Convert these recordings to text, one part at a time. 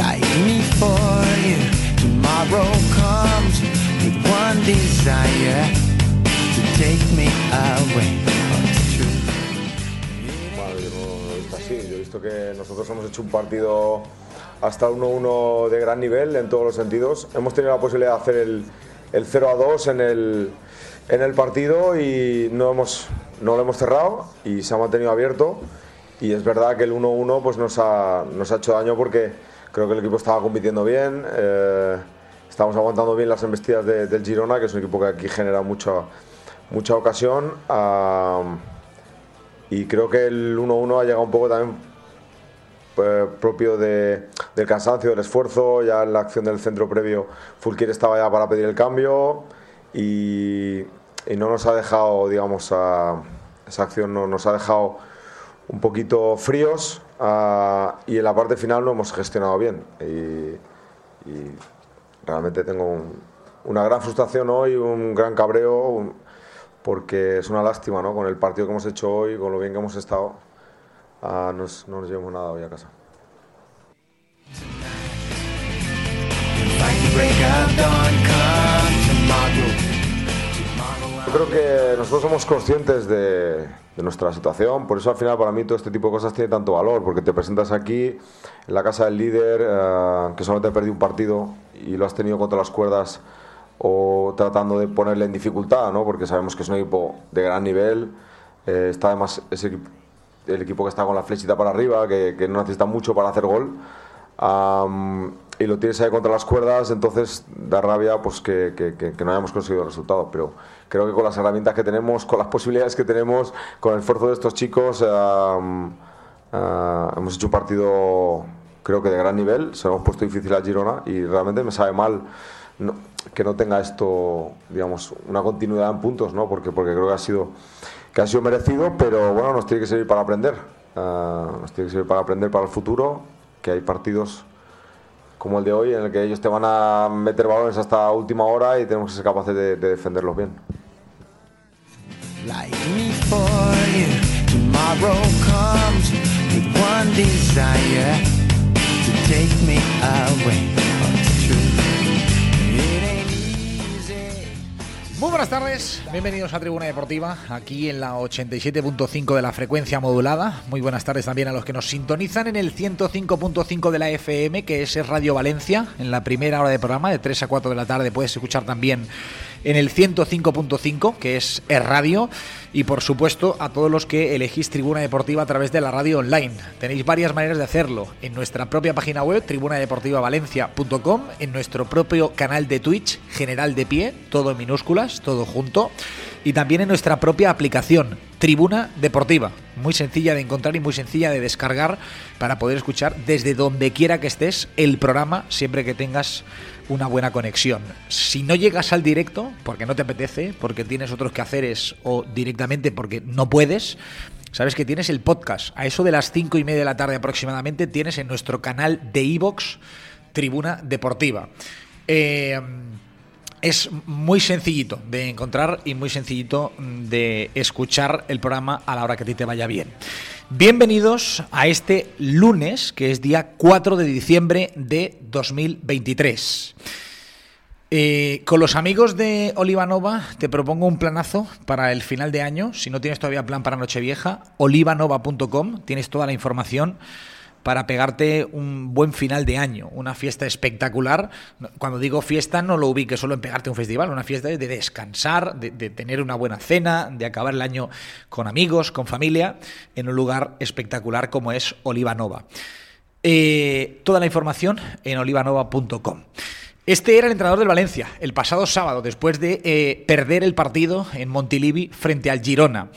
like me for you. Tomorrow comes with one desire to take me away visto así. Yo he visto que nosotros hemos hecho un partido hasta 1-1 de gran nivel en todos los sentidos. Hemos tenido la posibilidad de hacer el, el 0-2 en el, en el partido y no, hemos, no lo hemos cerrado y se ha mantenido abierto. Y es verdad que el 1-1 pues nos, ha, nos ha hecho daño porque creo que el equipo estaba compitiendo bien. eh, estamos aguantando bien las embestidas de- del Girona, que es un equipo que aquí genera mucha, mucha ocasión. y creo que el 1-1 ha llegado un poco también eh, propio de- del cansancio, del esfuerzo. Ya en la acción del centro previo, Fulquier estaba ya para pedir el cambio y, no nos ha dejado, digamos, esa acción no, nos ha dejado un poquito fríos ah, y en la parte final no hemos gestionado bien. Y, y realmente tengo un- una gran frustración hoy, un gran cabreo, un- porque es una lástima, ¿no? Con el partido que hemos hecho hoy, con lo bien que hemos estado, ah, nos- no nos llevamos nada hoy a casa. Yo creo que nosotros somos conscientes de, de nuestra situación, por eso al final para mí todo este tipo de cosas tiene tanto valor, porque te presentas aquí en la casa del líder, eh, que solamente ha perdido un partido y lo has tenido contra las cuerdas o tratando de ponerle en dificultad, ¿no? porque sabemos que es un equipo de gran nivel, eh, está además es el, el equipo que está con la flechita para arriba, que, que no necesita mucho para hacer gol. Am, y lo tienes ahí contra las cuerdas, entonces da rabia pues que- que- que no hayamos conseguido el resultado. Pero creo que con las herramientas que tenemos, con las posibilidades que tenemos, con el esfuerzo de estos chicos, ah, hemos hecho un partido creo que de gran nivel. Se lo hemos puesto difícil a Girona y realmente me sabe mal que no tenga esto, digamos, una continuidad en puntos, ¿no? Porque, porque creo que ha sido que ha sido merecido, pero bueno, nos tiene que servir para aprender. Ah, nos tiene que servir para aprender para el futuro, que hay partidos como el de hoy en el que ellos te van a meter balones hasta última hora y tenemos que ser capaces de defenderlos bien. Like me for you. Tomorrow comes with one desire to take me away from the truth. It ain't easy. Buenas tardes, bienvenidos a Tribuna Deportiva, aquí en la 87.5 de la frecuencia modulada. Muy buenas tardes también a los que nos sintonizan en el 105.5 de la FM, que es Radio Valencia, en la primera hora de programa, de 3 a 4 de la tarde. Puedes escuchar también en el 105.5, que es el radio, y por supuesto a todos los que elegís Tribuna Deportiva a través de la radio online. Tenéis varias maneras de hacerlo, en nuestra propia página web, tribunadeportivavalencia.com, en nuestro propio canal de Twitch, General de Pie, todo en minúsculas, todo junto, y también en nuestra propia aplicación, Tribuna Deportiva. Muy sencilla de encontrar y muy sencilla de descargar para poder escuchar desde donde quiera que estés el programa, siempre que tengas una buena conexión. Si no llegas al directo, porque no te apetece, porque tienes otros quehaceres o directamente porque no puedes, sabes que tienes el podcast. A eso de las cinco y media de la tarde aproximadamente tienes en nuestro canal de iVox Tribuna Deportiva. Eh, es muy sencillito de encontrar y muy sencillito de escuchar el programa a la hora que a ti te vaya bien. Bienvenidos a este lunes, que es día 4 de diciembre de 2023. Eh, con los amigos de Olivanova te propongo un planazo para el final de año. Si no tienes todavía plan para Nochevieja, olivanova.com, tienes toda la información para pegarte un buen final de año, una fiesta espectacular. Cuando digo fiesta no lo ubique solo en pegarte un festival, una fiesta de descansar, de, tener una buena cena, de acabar el año con amigos, con familia, en un lugar espectacular como es Olivanova. Eh, toda la información en olivanova.com. Este era el entrenador del Valencia el pasado sábado, después de eh, perder el partido en Montilivi frente al Girona.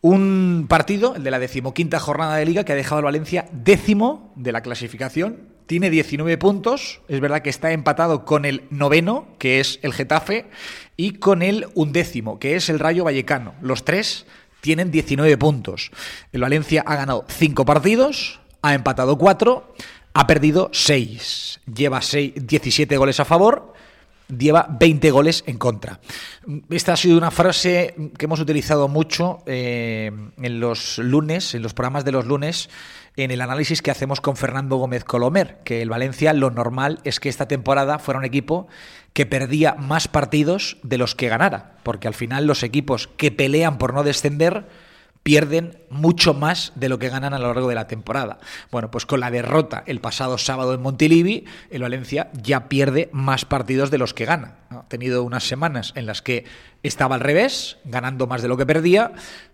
Un partido, el de la decimoquinta jornada de liga, que ha dejado al Valencia décimo de la clasificación. Tiene 19 puntos. Es verdad que está empatado con el noveno, que es el Getafe, y con el undécimo, que es el Rayo Vallecano. Los tres tienen 19 puntos. El Valencia ha ganado 5 partidos, ha empatado 4, ha perdido 6. Lleva 17 goles a favor lleva 20 goles en contra. Esta ha sido una frase que hemos utilizado mucho eh, en los lunes, en los programas de los lunes, en el análisis que hacemos con Fernando Gómez Colomer, que el Valencia lo normal es que esta temporada fuera un equipo que perdía más partidos de los que ganara, porque al final los equipos que pelean por no descender pierden mucho más de lo que ganan a lo largo de la temporada. Bueno, pues con la derrota el pasado sábado en Montilivi, el Valencia ya pierde más partidos de los que gana. Ha tenido unas semanas en las que estaba al revés, ganando más de lo que perdía,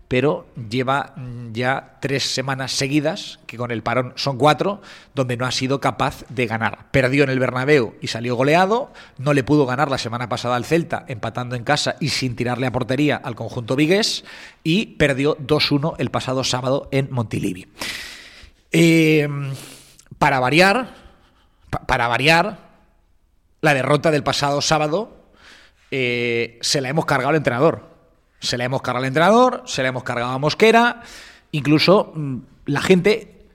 pero lleva ya tres semanas seguidas, que con el parón son cuatro, donde no ha sido capaz de ganar. Perdió en el Bernabéu y salió goleado, no le pudo ganar la semana pasada al Celta, empatando en casa y sin tirarle a portería al conjunto vigués, y perdió 2-1 el pasado sábado en Montilivi. Eh, para variar, para variar, la derrota del pasado sábado eh, se la hemos cargado al entrenador se le hemos cargado al entrenador, se le hemos cargado a Mosquera, incluso mm, la gente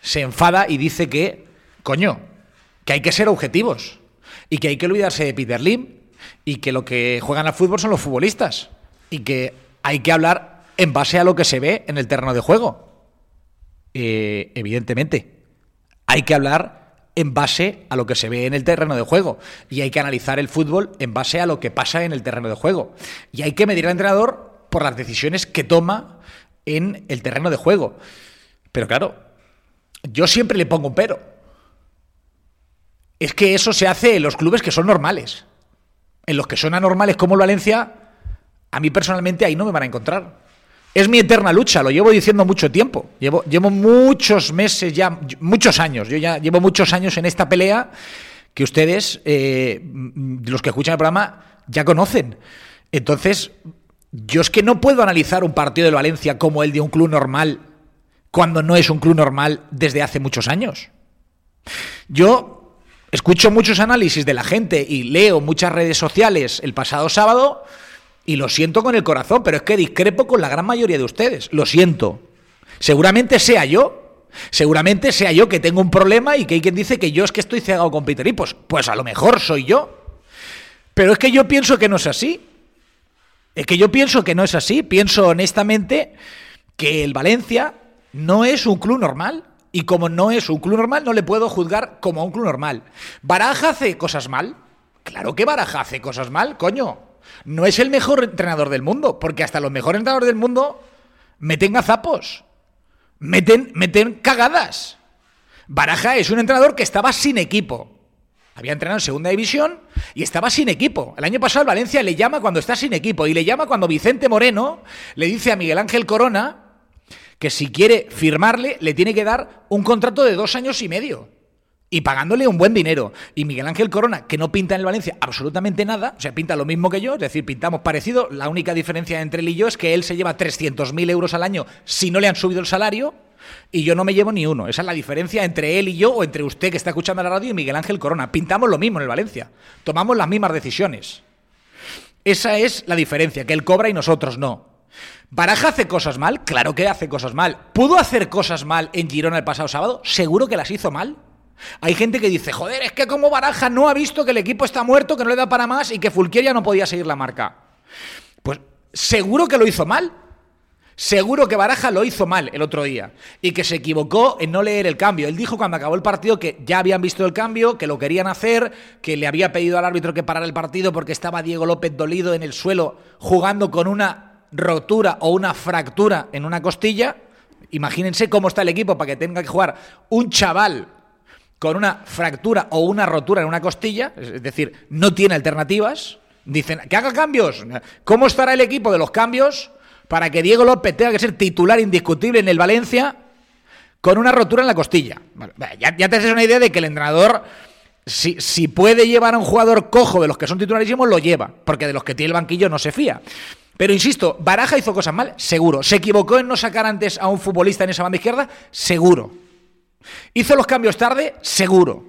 se enfada y dice que, coño, que hay que ser objetivos y que hay que olvidarse de Peter Lim y que lo que juegan al fútbol son los futbolistas y que hay que hablar en base a lo que se ve en el terreno de juego. Eh, evidentemente, hay que hablar en base a lo que se ve en el terreno de juego. Y hay que analizar el fútbol en base a lo que pasa en el terreno de juego. Y hay que medir al entrenador por las decisiones que toma en el terreno de juego. Pero claro, yo siempre le pongo un pero. Es que eso se hace en los clubes que son normales. En los que son anormales como el Valencia, a mí personalmente ahí no me van a encontrar. Es mi eterna lucha, lo llevo diciendo mucho tiempo. Llevo, muchos meses ya, muchos años. Yo ya llevo muchos años en esta pelea que ustedes, eh, los que escuchan el programa, ya conocen. Entonces, yo es que no puedo analizar un partido de Valencia como el de un club normal cuando no es un club normal desde hace muchos años. Yo escucho muchos análisis de la gente y leo muchas redes sociales el pasado sábado y lo siento con el corazón, pero es que discrepo con la gran mayoría de ustedes. Lo siento. Seguramente sea yo. Seguramente sea yo que tengo un problema y que hay quien dice que yo es que estoy cegado con Peter y pues, pues a lo mejor soy yo. Pero es que yo pienso que no es así. Es que yo pienso que no es así. Pienso honestamente que el Valencia no es un club normal. Y como no es un club normal, no le puedo juzgar como un club normal. ¿Baraja hace cosas mal? Claro que Baraja hace cosas mal, coño no es el mejor entrenador del mundo, porque hasta los mejores entrenadores del mundo meten gazapos, meten, meten cagadas. Baraja es un entrenador que estaba sin equipo. Había entrenado en segunda división y estaba sin equipo. El año pasado Valencia le llama cuando está sin equipo y le llama cuando Vicente Moreno le dice a Miguel Ángel Corona que si quiere firmarle le tiene que dar un contrato de dos años y medio. Y pagándole un buen dinero. Y Miguel Ángel Corona, que no pinta en el Valencia absolutamente nada, o sea, pinta lo mismo que yo, es decir, pintamos parecido. La única diferencia entre él y yo es que él se lleva 300.000 euros al año si no le han subido el salario. Y yo no me llevo ni uno. Esa es la diferencia entre él y yo, o entre usted que está escuchando la radio y Miguel Ángel Corona. Pintamos lo mismo en el Valencia. Tomamos las mismas decisiones. Esa es la diferencia, que él cobra y nosotros no. ¿Baraja hace cosas mal? Claro que hace cosas mal. ¿Pudo hacer cosas mal en Girona el pasado sábado? Seguro que las hizo mal. Hay gente que dice, joder, es que como Baraja no ha visto que el equipo está muerto, que no le da para más y que Fulquier ya no podía seguir la marca. Pues seguro que lo hizo mal. Seguro que Baraja lo hizo mal el otro día y que se equivocó en no leer el cambio. Él dijo cuando acabó el partido que ya habían visto el cambio, que lo querían hacer, que le había pedido al árbitro que parara el partido porque estaba Diego López dolido en el suelo jugando con una rotura o una fractura en una costilla. Imagínense cómo está el equipo para que tenga que jugar un chaval con una fractura o una rotura en una costilla, es decir, no tiene alternativas, dicen que haga cambios. ¿Cómo estará el equipo de los cambios para que Diego López tenga que ser titular indiscutible en el Valencia con una rotura en la costilla? ya, te haces una idea de que el entrenador, si, si puede llevar a un jugador cojo de los que son titularísimos, lo lleva, porque de los que tiene el banquillo no se fía. Pero insisto, Baraja hizo cosas mal, seguro. ¿Se equivocó en no sacar antes a un futbolista en esa banda izquierda? Seguro. ¿Hizo los cambios tarde? Seguro.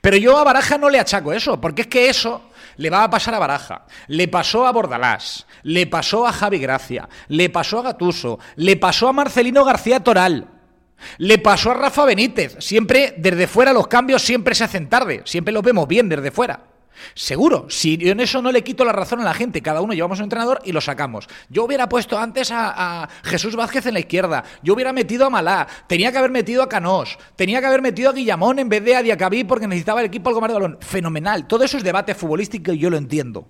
Pero yo a Baraja no le achaco eso, porque es que eso le va a pasar a Baraja, le pasó a Bordalás, le pasó a Javi Gracia, le pasó a Gatuso, le pasó a Marcelino García Toral, le pasó a Rafa Benítez. Siempre desde fuera los cambios siempre se hacen tarde, siempre los vemos bien desde fuera. Seguro, si yo en eso no le quito la razón a la gente, cada uno llevamos un entrenador y lo sacamos. Yo hubiera puesto antes a, Jesús Vázquez en la izquierda, yo hubiera metido a Malá, tenía que haber metido a Canós, tenía que haber metido a Guillamón en vez de a Diacabí porque necesitaba el equipo algo más de balón. Fenomenal, todo eso es debate futbolístico y yo lo entiendo.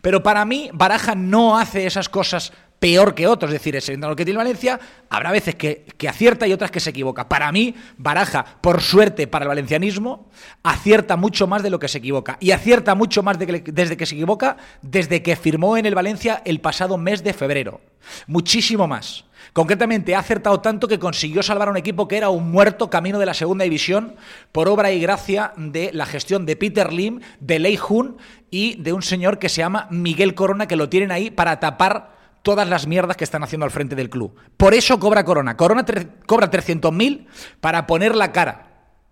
Pero para mí, Baraja no hace esas cosas peor que otros. Es decir, ese lo que tiene Valencia, habrá veces que, acierta y otras que se equivoca. Para mí, Baraja, por suerte para el valencianismo, acierta mucho más de lo que se equivoca. Y acierta mucho más desde que se equivoca desde que firmó en el Valencia el pasado mes de febrero. Muchísimo más. Concretamente, ha acertado tanto que consiguió salvar a un equipo que era un muerto camino de la segunda división por obra y gracia de la gestión de Peter Lim, de Lei Jun y de un señor que se llama Miguel Corona, que lo tienen ahí para tapar todas las mierdas que están haciendo al frente del club. Por eso cobra Corona. Corona cobra 300.000 para poner la cara.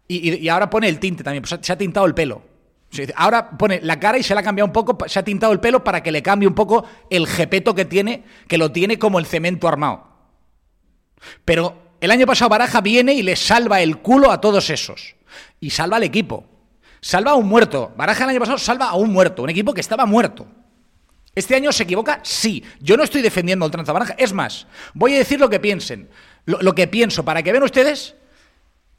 Y, ahora pone el tinte también. Pues se ha tintado el pelo. Ahora pone la cara y se la ha cambiado un poco, se ha tintado el pelo para que le cambie un poco el jepeto que tiene, que lo tiene como el cemento armado. Pero el año pasado Baraja viene y le salva el culo a todos esos. Y salva al equipo. Salva a un muerto. Baraja el año pasado salva a un muerto, un equipo que estaba muerto. ¿Este año se equivoca? Sí. Yo no estoy defendiendo el Baraja. Es más, voy a decir lo que piensen. Lo, que pienso, para que vean ustedes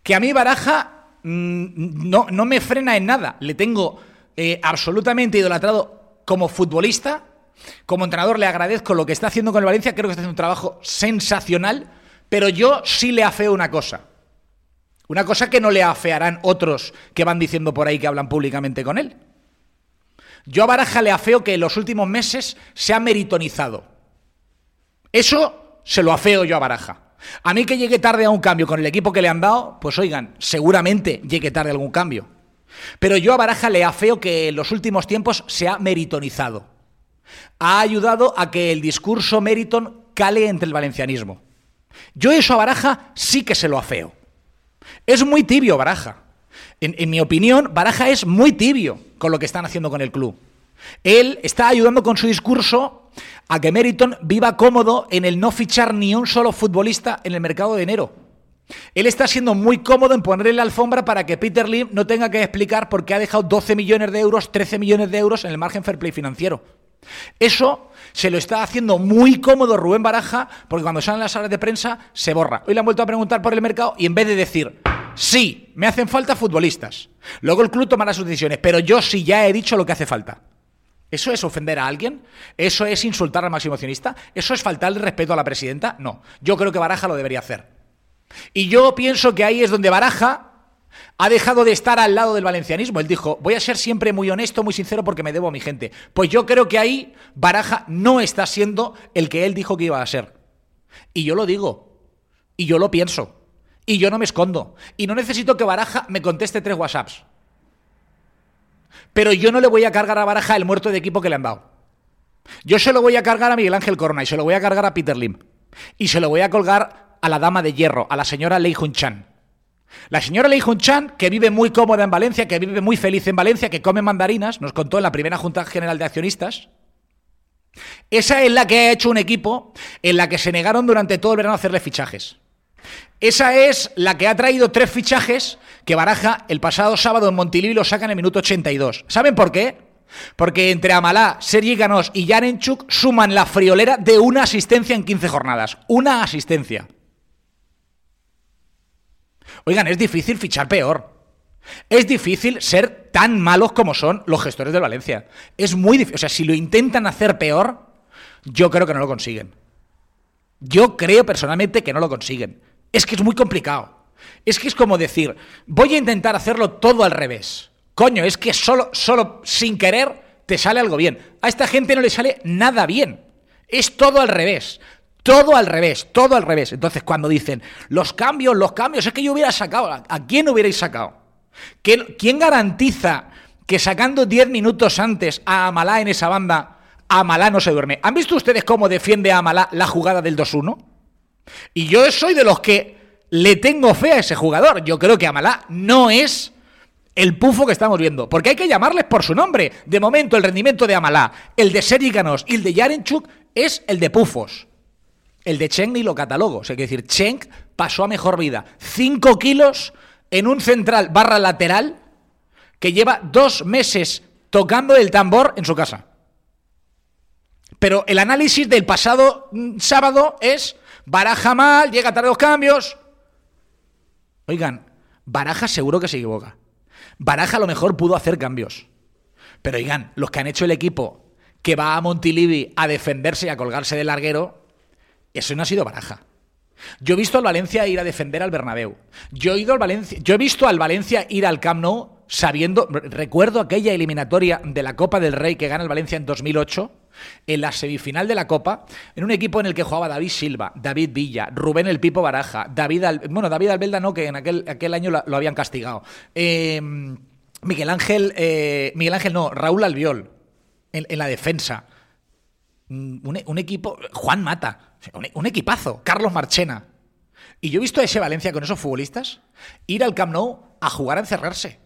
que a mí Baraja mm, no, no, me frena en nada. Le tengo eh, absolutamente idolatrado como futbolista. Como entrenador le agradezco lo que está haciendo con el Valencia. Creo que está haciendo un trabajo sensacional. Pero yo sí le afeo una cosa. Una cosa que no le afearán otros que van diciendo por ahí que hablan públicamente con él. Yo a Baraja le afeo que en los últimos meses se ha meritonizado. Eso se lo afeo yo a Baraja. A mí que llegue tarde a un cambio con el equipo que le han dado, pues oigan, seguramente llegue tarde algún cambio. Pero yo a Baraja le afeo que en los últimos tiempos se ha meritonizado. Ha ayudado a que el discurso meriton cale entre el valencianismo. Yo eso a Baraja sí que se lo afeo. Es muy tibio Baraja. En, mi opinión, Baraja es muy tibio con lo que están haciendo con el club. Él está ayudando con su discurso a que Meriton viva cómodo en el no fichar ni un solo futbolista en el mercado de enero. Él está siendo muy cómodo en ponerle la alfombra para que Peter Lim no tenga que explicar por qué ha dejado 12 millones de euros, 13 millones de euros en el margen fair play financiero. Eso se lo está haciendo muy cómodo Rubén Baraja, porque cuando salen las salas de prensa se borra. Hoy le han vuelto a preguntar por el mercado y en vez de decir, Sí, me hacen falta futbolistas. Luego el club tomará sus decisiones, pero yo sí ya he dicho lo que hace falta. ¿Eso es ofender a alguien? ¿Eso es insultar al máximo accionista? ¿Eso es faltarle respeto a la presidenta? No. Yo creo que Baraja lo debería hacer. Y yo pienso que ahí es donde Baraja ha dejado de estar al lado del valencianismo. Él dijo, voy a ser siempre muy honesto, muy sincero porque me debo a mi gente. Pues yo creo que ahí Baraja no está siendo el que él dijo que iba a ser. Y yo lo digo. Y yo lo pienso. Y yo no me escondo. Y no necesito que Baraja me conteste tres WhatsApps. Pero yo no le voy a cargar a Baraja el muerto de equipo que le han dado. Yo se lo voy a cargar a Miguel Ángel Corona y se lo voy a cargar a Peter Lim. Y se lo voy a colgar a la dama de hierro, a la señora Lei Jun Chan. La señora Lei Jun Chan, que vive muy cómoda en Valencia, que vive muy feliz en Valencia, que come mandarinas, nos contó en la primera Junta General de Accionistas. Esa es la que ha hecho un equipo en la que se negaron durante todo el verano a hacerle fichajes. Esa es la que ha traído tres fichajes que Baraja el pasado sábado en Montilivi lo sacan en el minuto 82. ¿Saben por qué? Porque entre Amalá, Sergi Ganós y Yarenchuk suman la friolera de una asistencia en 15 jornadas. Una asistencia. Oigan, es difícil fichar peor. Es difícil ser tan malos como son los gestores de Valencia. Es muy difícil. O sea, si lo intentan hacer peor, yo creo que no lo consiguen. Yo creo personalmente que no lo consiguen. Es que es muy complicado. Es que es como decir, voy a intentar hacerlo todo al revés. Coño, es que solo, solo sin querer te sale algo bien. A esta gente no le sale nada bien. Es todo al revés. Todo al revés, todo al revés. Entonces, cuando dicen los cambios, los cambios, es que yo hubiera sacado. ¿A quién hubierais sacado? ¿Quién garantiza que sacando 10 minutos antes a Amalá en esa banda, Amalá no se duerme? ¿Han visto ustedes cómo defiende a Amalá la jugada del 2-1? Y yo soy de los que le tengo fe a ese jugador. Yo creo que Amalá no es el pufo que estamos viendo. Porque hay que llamarles por su nombre. De momento, el rendimiento de Amalá, el de Sergi Ganos y el de Yarenchuk es el de pufos. El de Cheng ni lo catalogo. O sea, hay que decir, Cheng pasó a mejor vida. Cinco kilos en un central barra lateral que lleva dos meses tocando el tambor en su casa. Pero el análisis del pasado mm, sábado es Baraja mal, llega tarde los cambios. Oigan, Baraja seguro que se equivoca. Baraja a lo mejor pudo hacer cambios. Pero oigan, los que han hecho el equipo que va a Montilivi a defenderse y a colgarse del larguero, eso no ha sido Baraja. Yo he visto al Valencia ir a defender al Bernabéu. Yo he, ido al Valencia, yo he visto al Valencia ir al Camp Nou sabiendo, recuerdo aquella eliminatoria de la Copa del Rey que gana el Valencia en 2008, en la semifinal de la Copa, en un equipo en el que jugaba David Silva, David Villa, Rubén el Pipo Baraja, David bueno, David Albelda no, que en aquel, aquel año lo, habían castigado. Em, Miguel Ángel, eh, Miguel Ángel no, Raúl Albiol, en, la defensa. Mm, un, equipo, Juan Mata, un, equipazo, Carlos Marchena. Y yo he visto a ese Valencia con esos futbolistas ir al Camp Nou a jugar a encerrarse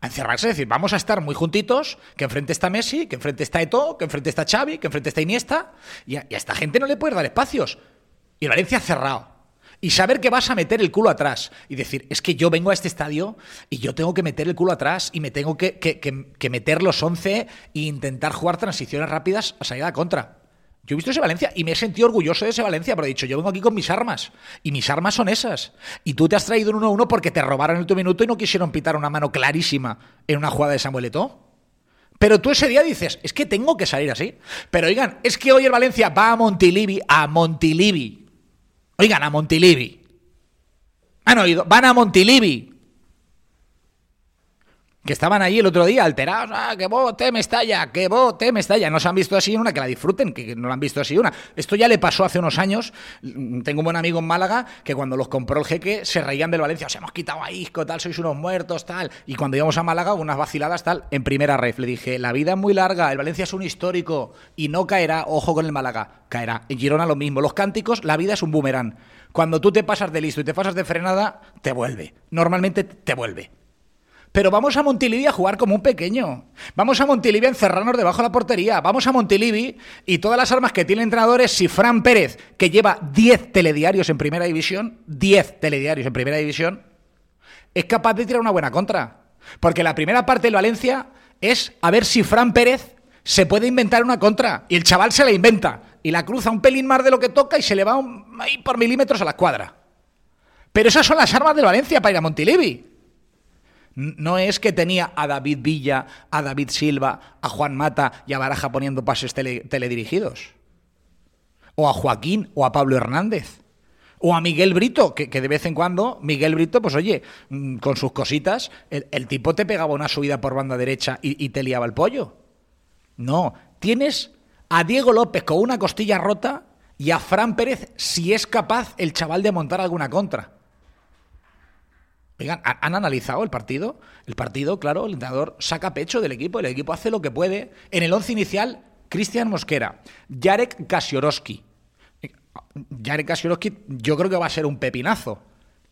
a encerrarse, es decir, vamos a estar muy juntitos, que enfrente está Messi, que enfrente está Eto, que enfrente está Xavi, que enfrente está Iniesta, y a, esta gente no le puedes dar espacios. Y Valencia cerrado. Y saber que vas a meter el culo atrás. Y decir, es que yo vengo a este estadio y yo tengo que meter el culo atrás y me tengo que, que meter los 11 e intentar jugar transiciones rápidas a salida contra. Yo he visto ese Valencia y me he sentido orgulloso de ese Valencia, pero he dicho, yo vengo aquí con mis armas. Y mis armas son esas. Y tú te has traído un 1-1 porque te robaron el último minuto y no quisieron pitar una mano clarísima en una jugada de Samuel Eto'o. Pero tú ese día dices, es que tengo que salir así. Pero oigan, es que hoy el Valencia va a Montilivi, a Montilivi. Oigan, a Montilivi. Han oído, van a Montilivi que estaban allí el otro día alterados, ah, que bote me estalla, que bote me estalla. No se han visto así una, que la disfruten, que no la han visto así una. Esto ya le pasó hace unos años. Tengo un buen amigo en Málaga que cuando los compró el jeque se reían del Valencia, os hemos quitado a Isco, tal, sois unos muertos, tal. Y cuando íbamos a Málaga, unas vaciladas, tal, en primera ref, le dije, la vida es muy larga, el Valencia es un histórico y no caerá, ojo con el Málaga, caerá. En Girona lo mismo, los cánticos, la vida es un boomerang. Cuando tú te pasas de listo y te pasas de frenada, te vuelve. Normalmente te vuelve. Pero vamos a Montilivi a jugar como un pequeño. Vamos a Montilivi a encerrarnos debajo de la portería. Vamos a Montilivi y todas las armas que tiene el entrenador es si Fran Pérez, que lleva 10 telediarios en primera división, 10 telediarios en primera división, es capaz de tirar una buena contra. Porque la primera parte del Valencia es a ver si Fran Pérez se puede inventar una contra. Y el chaval se la inventa. Y la cruza un pelín más de lo que toca y se le va ahí por milímetros a la escuadra. Pero esas son las armas del Valencia para ir a Montilivi. No es que tenía a David Villa, a David Silva, a Juan Mata y a Baraja poniendo pases teledirigidos. O a Joaquín o a Pablo Hernández. O a Miguel Brito, que, de vez en cuando, Miguel Brito, pues oye, mm, con sus cositas, el, tipo te pegaba una subida por banda derecha y, y te liaba el pollo. No, tienes a Diego López con una costilla rota y a Fran Pérez si es capaz el chaval de montar alguna contra. Oigan, ¿han analizado el partido? El partido, claro, el entrenador saca pecho del equipo, el equipo hace lo que puede. En el once inicial, Cristian Mosquera, Jarek Kasiorowski. Jarek Kasiorowski yo creo que va a ser un pepinazo,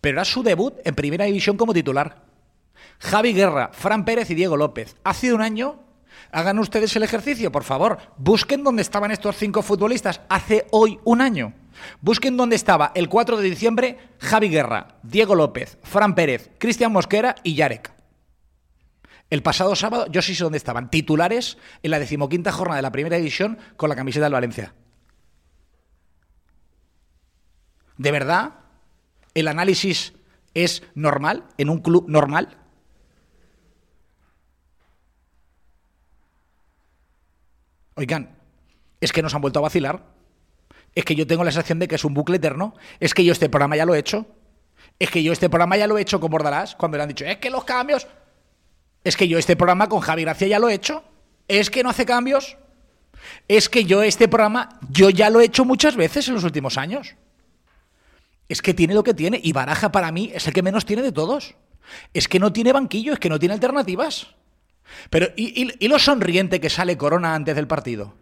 pero era su debut en primera división como titular. Javi Guerra, Fran Pérez y Diego López. Hace un año, hagan ustedes el ejercicio, por favor. Busquen dónde estaban estos cinco futbolistas hace hoy un año. Busquen dónde estaba el 4 de diciembre Javi Guerra, Diego López, Fran Pérez, Cristian Mosquera y Yarek. El pasado sábado, yo sí sé dónde estaban, titulares en la decimoquinta jornada de la primera división con la camiseta del Valencia. ¿De verdad el análisis es normal en un club normal? Oigan, es que nos han vuelto a vacilar. Es que yo tengo la sensación de que es un bucle eterno. Es que yo este programa ya lo he hecho. Es que yo este programa ya lo he hecho con Bordalás cuando le han dicho, es que los cambios. Es que yo este programa con Javi Gracia ya lo he hecho. Es que no hace cambios. Es que yo este programa, yo ya lo he hecho muchas veces en los últimos años. Es que tiene lo que tiene. Y Baraja para mí es el que menos tiene de todos. Es que no tiene banquillo, es que no tiene alternativas. Pero, y lo sonriente que sale Corona antes del partido?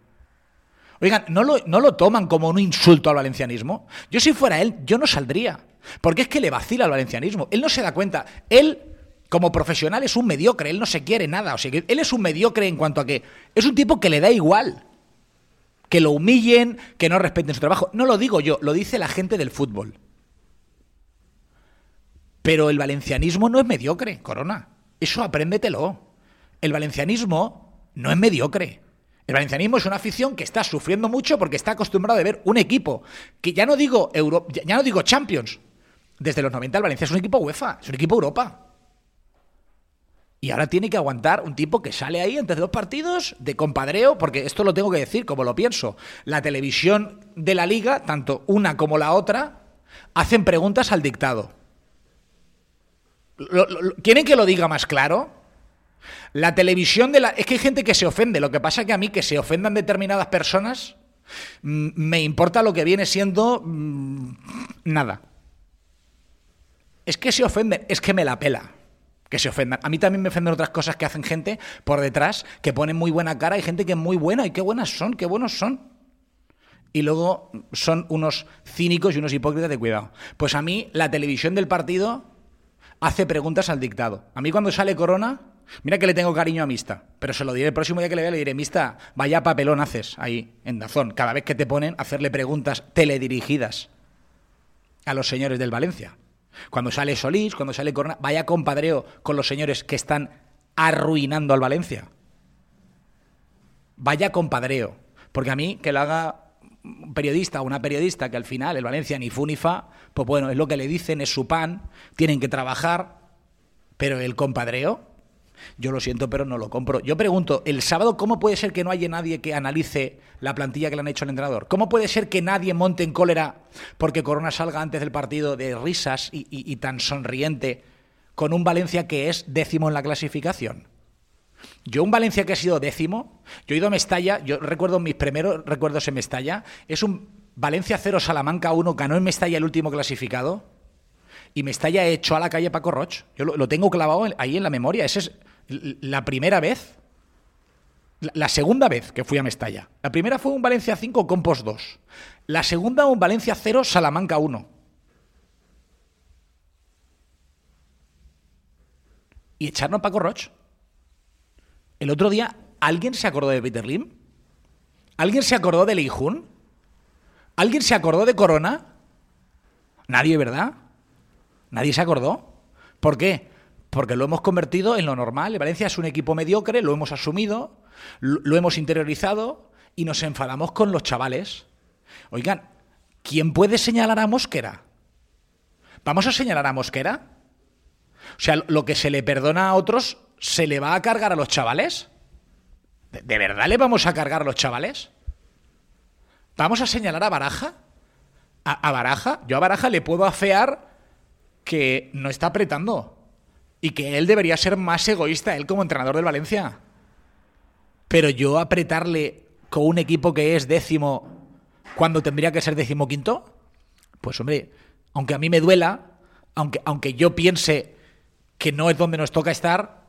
Oigan, ¿no lo, ¿no lo toman como un insulto al valencianismo? Yo si fuera él, yo no saldría. Porque es que le vacila al valencianismo. Él no se da cuenta. Él, como profesional, es un mediocre. Él no se quiere nada. O sea, él es un mediocre en cuanto a que es un tipo que le da igual. Que lo humillen, que no respeten su trabajo. No lo digo yo, lo dice la gente del fútbol. Pero el valencianismo no es mediocre, Corona. Eso apréndetelo. El valencianismo no es mediocre. El valencianismo es una afición que está sufriendo mucho porque está acostumbrado a ver un equipo que ya no digo ya no digo Champions. Desde los 90 el Valencia es un equipo UEFA, es un equipo Europa. Y ahora tiene que aguantar un tipo que sale ahí entre dos partidos de compadreo, porque esto lo tengo que decir como lo pienso. La televisión de la liga, tanto una como la otra, hacen preguntas al dictado. ¿Quieren que lo diga más claro? La televisión de la... Es que hay gente que se ofende. Lo que pasa es que a mí que se ofendan determinadas personas mm, me importa lo que viene siendo mm, nada. Es que se ofenden, es que me la pela que se ofendan. A mí también me ofenden otras cosas que hacen gente por detrás, que ponen muy buena cara, hay gente que es muy buena, y qué buenas son, qué buenos son. Y luego son unos cínicos y unos hipócritas de cuidado. Pues a mí la televisión del partido hace preguntas al dictado. A mí cuando sale Corona, Mira que le tengo cariño a Mista, pero se lo diré el próximo día que le vea, le diré, Mista, vaya papelón haces ahí, en Dazón, cada vez que te ponen hacerle preguntas teledirigidas a los señores del Valencia. Cuando sale Solís, cuando sale Corona, vaya compadreo con los señores que están arruinando al Valencia. Vaya compadreo. Porque a mí, que lo haga un periodista o una periodista que al final el Valencia ni fu fa, pues bueno, es lo que le dicen, es su pan, tienen que trabajar, pero el compadreo, yo lo siento, pero no lo compro. Yo pregunto, el sábado, ¿cómo puede ser que no haya nadie que analice la plantilla que le han hecho al entrenador? ¿Cómo puede ser que nadie monte en cólera porque Corona salga antes del partido de risas y, tan sonriente con un Valencia que es décimo en la clasificación? Yo, un Valencia que ha sido décimo, yo he ido a Mestalla, yo recuerdo mis primeros recuerdos en Mestalla, es un Valencia 0, Salamanca 1, ganó en Mestalla el último clasificado y Mestalla hecho a la calle Paco Roch. Yo lo, lo tengo clavado ahí en la memoria. Ese es, la primera vez, la segunda vez que fui a Mestalla. La primera fue un Valencia 5, Compos 2. La segunda un Valencia 0, Salamanca 1. Y echarnos a Paco Roch. El otro día, ¿alguien se acordó de Peter Lim? ¿Alguien se acordó de Leijun? ¿Alguien se acordó de Corona? Nadie, ¿verdad? Nadie se acordó. ¿Por qué? Porque lo hemos convertido en lo normal. Valencia es un equipo mediocre, lo hemos asumido, lo hemos interiorizado y nos enfadamos con los chavales. Oigan, ¿quién puede señalar a Mosquera? ¿Vamos a señalar a Mosquera? O sea, lo que se le perdona a otros, ¿se le va a cargar a los chavales? ¿De, verdad le vamos a cargar a los chavales? ¿Vamos a señalar a Baraja? ¿A, Baraja? Yo a Baraja le puedo afear que no está apretando y que él debería ser más egoísta, él como entrenador del Valencia. Pero yo apretarle con un equipo que es décimo cuando tendría que ser decimoquinto, pues hombre, aunque a mí me duela, aunque, aunque yo piense que no es donde nos toca estar,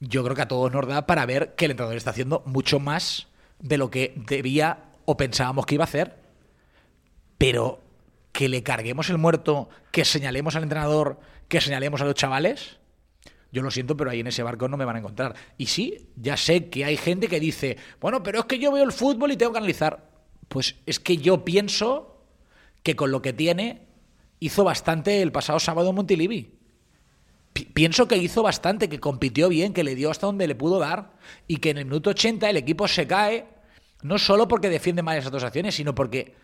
yo creo que a todos nos da para ver que el entrenador está haciendo mucho más de lo que debía o pensábamos que iba a hacer. Pero que le carguemos el muerto, que señalemos al entrenador, que señalemos a los chavales, yo lo siento, pero ahí en ese barco no me van a encontrar. Y sí, ya sé que hay gente que dice, bueno, pero es que yo veo el fútbol y tengo que analizar. Pues es que yo pienso que con lo que tiene hizo bastante el pasado sábado en Montilivi. pienso que hizo bastante, que compitió bien, que le dio hasta donde le pudo dar y que en el minuto 80 el equipo se cae, no solo porque defiende mal esas dos acciones, sino porque,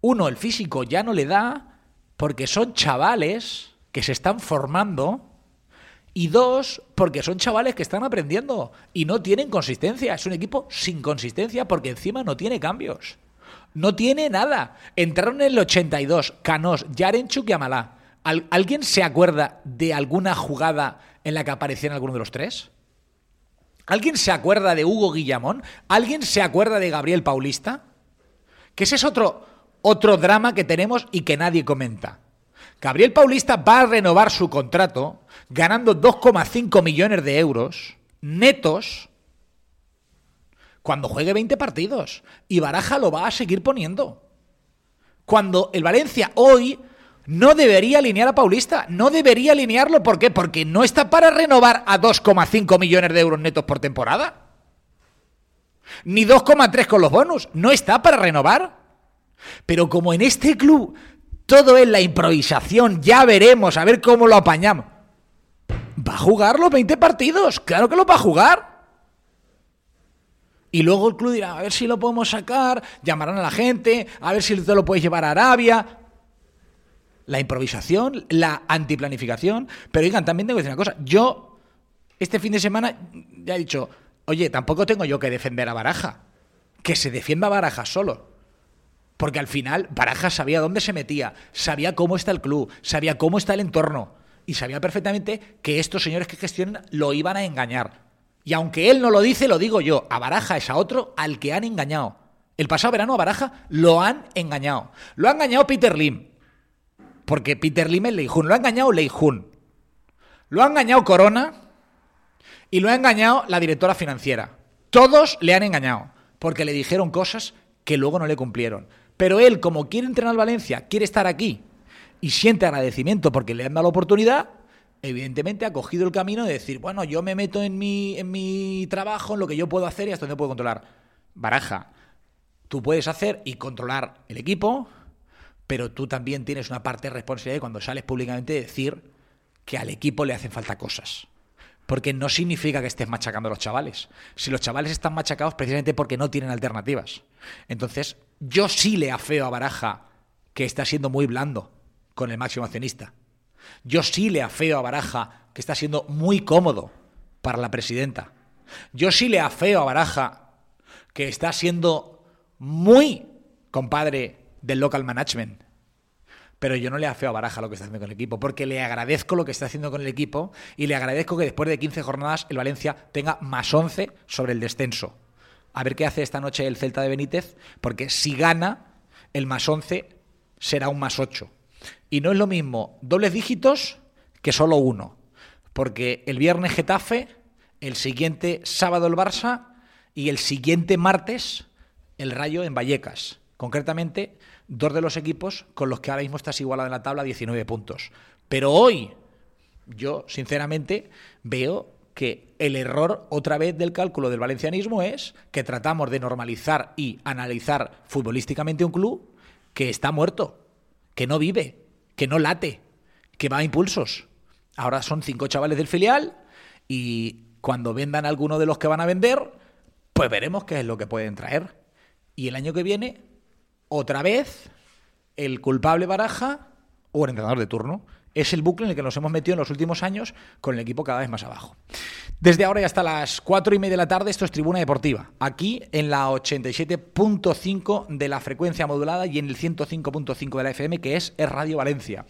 uno, el físico ya no le da, porque son chavales que se están formando y dos, porque son chavales que están aprendiendo y no tienen consistencia. Es un equipo sin consistencia porque encima no tiene cambios. No tiene nada. Entraron en el 82 Canos, Yarenchuk y Amalá. ¿Alguien se acuerda de alguna jugada en la que aparecieron alguno de los tres? ¿Alguien se acuerda de Hugo Guillamón? ¿Alguien se acuerda de Gabriel Paulista? Que ese es otro, otro drama que tenemos y que nadie comenta. Gabriel Paulista va a renovar su contrato ganando 2,5 millones de euros netos cuando juegue 20 partidos. Y Baraja lo va a seguir poniendo. Cuando el Valencia hoy no debería alinear a Paulista. No debería alinearlo. ¿Por qué? Porque no está para renovar a 2,5 millones de euros netos por temporada. Ni 2,3 con los bonus. No está para renovar. Pero como en este club todo es la improvisación, ya veremos, a ver cómo lo apañamos. Va a jugar los 20 partidos, claro que lo va a jugar. Y luego el club dirá, a ver si lo podemos sacar, llamarán a la gente, a ver si te lo puedes llevar a Arabia. La improvisación, la antiplanificación. Pero oigan, también tengo que decir una cosa. Yo, este fin de semana, ya he dicho, oye, tampoco tengo yo que defender a Baraja. Que se defienda a Baraja solo. Porque al final Baraja sabía dónde se metía, sabía cómo está el club, sabía cómo está el entorno y sabía perfectamente que estos señores que gestionan lo iban a engañar. Y aunque él no lo dice, lo digo yo, a Baraja es a otro al que han engañado. El pasado verano a Baraja lo han engañado. Lo ha engañado Peter Lim. Porque Peter Lim es Leijun. Lo ha engañado Leijun. Lo ha engañado Corona. Y lo ha engañado la directora financiera. Todos le han engañado. Porque le dijeron cosas que luego no le cumplieron. Pero él, como quiere entrenar Valencia, quiere estar aquí y siente agradecimiento porque le han dado la oportunidad, evidentemente ha cogido el camino de decir, bueno, yo me meto en mi, en mi trabajo, en lo que yo puedo hacer y hasta donde puedo controlar. Baraja, tú puedes hacer y controlar el equipo, pero tú también tienes una parte de responsabilidad cuando sales públicamente de decir que al equipo le hacen falta cosas. Porque no significa que estés machacando a los chavales. Si los chavales están machacados precisamente porque no tienen alternativas. Entonces, yo sí le afeo a Baraja que está siendo muy blando con el máximo accionista. Yo sí le afeo a Baraja que está siendo muy cómodo para la presidenta. Yo sí le afeo a Baraja que está siendo muy compadre del local management. Pero yo no le afeo a Baraja lo que está haciendo con el equipo, porque le agradezco lo que está haciendo con el equipo y le agradezco que después de 15 jornadas el Valencia tenga más 11 sobre el descenso. A ver qué hace esta noche el Celta de Benítez, porque si gana, el más 11 será un más 8. Y no es lo mismo dobles dígitos que solo uno. Porque el viernes Getafe, el siguiente sábado el Barça y el siguiente martes el Rayo en Vallecas. Concretamente, dos de los equipos con los que ahora mismo estás igualado en la tabla 19 puntos. Pero hoy, yo sinceramente veo que el error otra vez del cálculo del valencianismo es que tratamos de normalizar y analizar futbolísticamente un club que está muerto, que no vive, que no late, que va a impulsos. Ahora son cinco chavales del filial y cuando vendan alguno de los que van a vender, pues veremos qué es lo que pueden traer. Y el año que viene, otra vez, el culpable baraja o el entrenador de turno. Es el bucle en el que nos hemos metido en los últimos años con el equipo cada vez más abajo. Desde ahora y hasta las cuatro y media de la tarde, esto es Tribuna Deportiva. Aquí en la 87.5 de la frecuencia modulada y en el 105.5 de la FM, que es, Radio Valencia.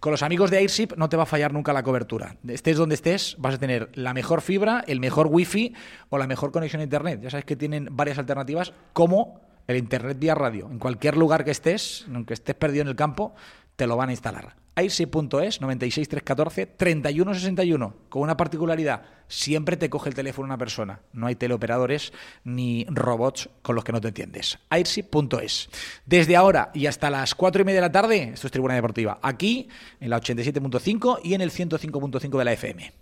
Con los amigos de Airship no te va a fallar nunca la cobertura. Estés donde estés, vas a tener la mejor fibra, el mejor wifi o la mejor conexión a internet. Ya sabes que tienen varias alternativas como el internet vía radio. En cualquier lugar que estés, aunque estés perdido en el campo, te lo van a instalar. airship.es 96314 3161 con una particularidad, siempre te coge el teléfono una persona, no hay teleoperadores ni robots con los que no te entiendes. airship.es. Desde ahora y hasta las 4 y media de la tarde, esto es Tribuna Deportiva, aquí en la 87.5 y en el 105.5 de la FM.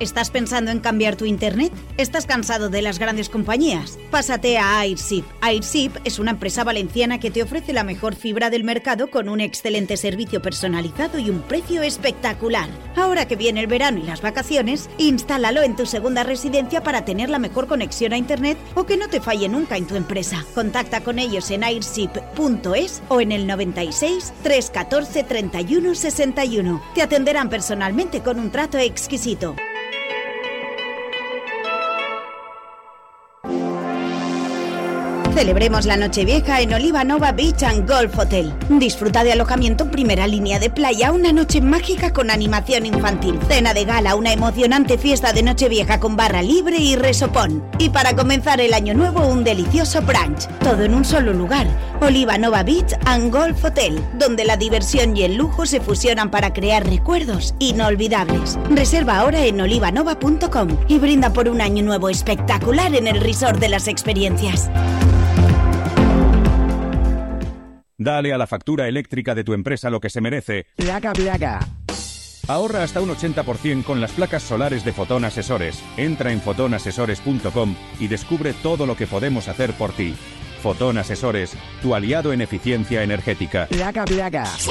¿Estás pensando en cambiar tu internet? ¿Estás cansado de las grandes compañías? Pásate a Airship. Airship es una empresa valenciana que te ofrece la mejor fibra del mercado con un excelente servicio personalizado y un precio espectacular. Ahora que viene el verano y las vacaciones, instálalo en tu segunda residencia para tener la mejor conexión a internet o que no te falle nunca en tu empresa. Contacta con ellos en airship.es o en el 96 314 31 61. Te atenderán personalmente con un trato exquisito. Celebremos la Nochevieja en Oliva Nova Beach and Golf Hotel. Disfruta de alojamiento en primera línea de playa, una noche mágica con animación infantil, cena de gala, una emocionante fiesta de Nochevieja con barra libre y resopón. Y para comenzar el año nuevo, un delicioso brunch. Todo en un solo lugar. Oliva Nova Beach and Golf Hotel, donde la diversión y el lujo se fusionan para crear recuerdos inolvidables. Reserva ahora en olivanova.com y brinda por un año nuevo espectacular en el resort de las experiencias. Dale a la factura eléctrica de tu empresa lo que se merece. Placa, placa. Ahorra hasta un 80% con las placas solares de Fotón Asesores. Entra en fotonasesores.com y descubre todo lo que podemos hacer por ti. Fotón Asesores, tu aliado en eficiencia energética. Placa, placa.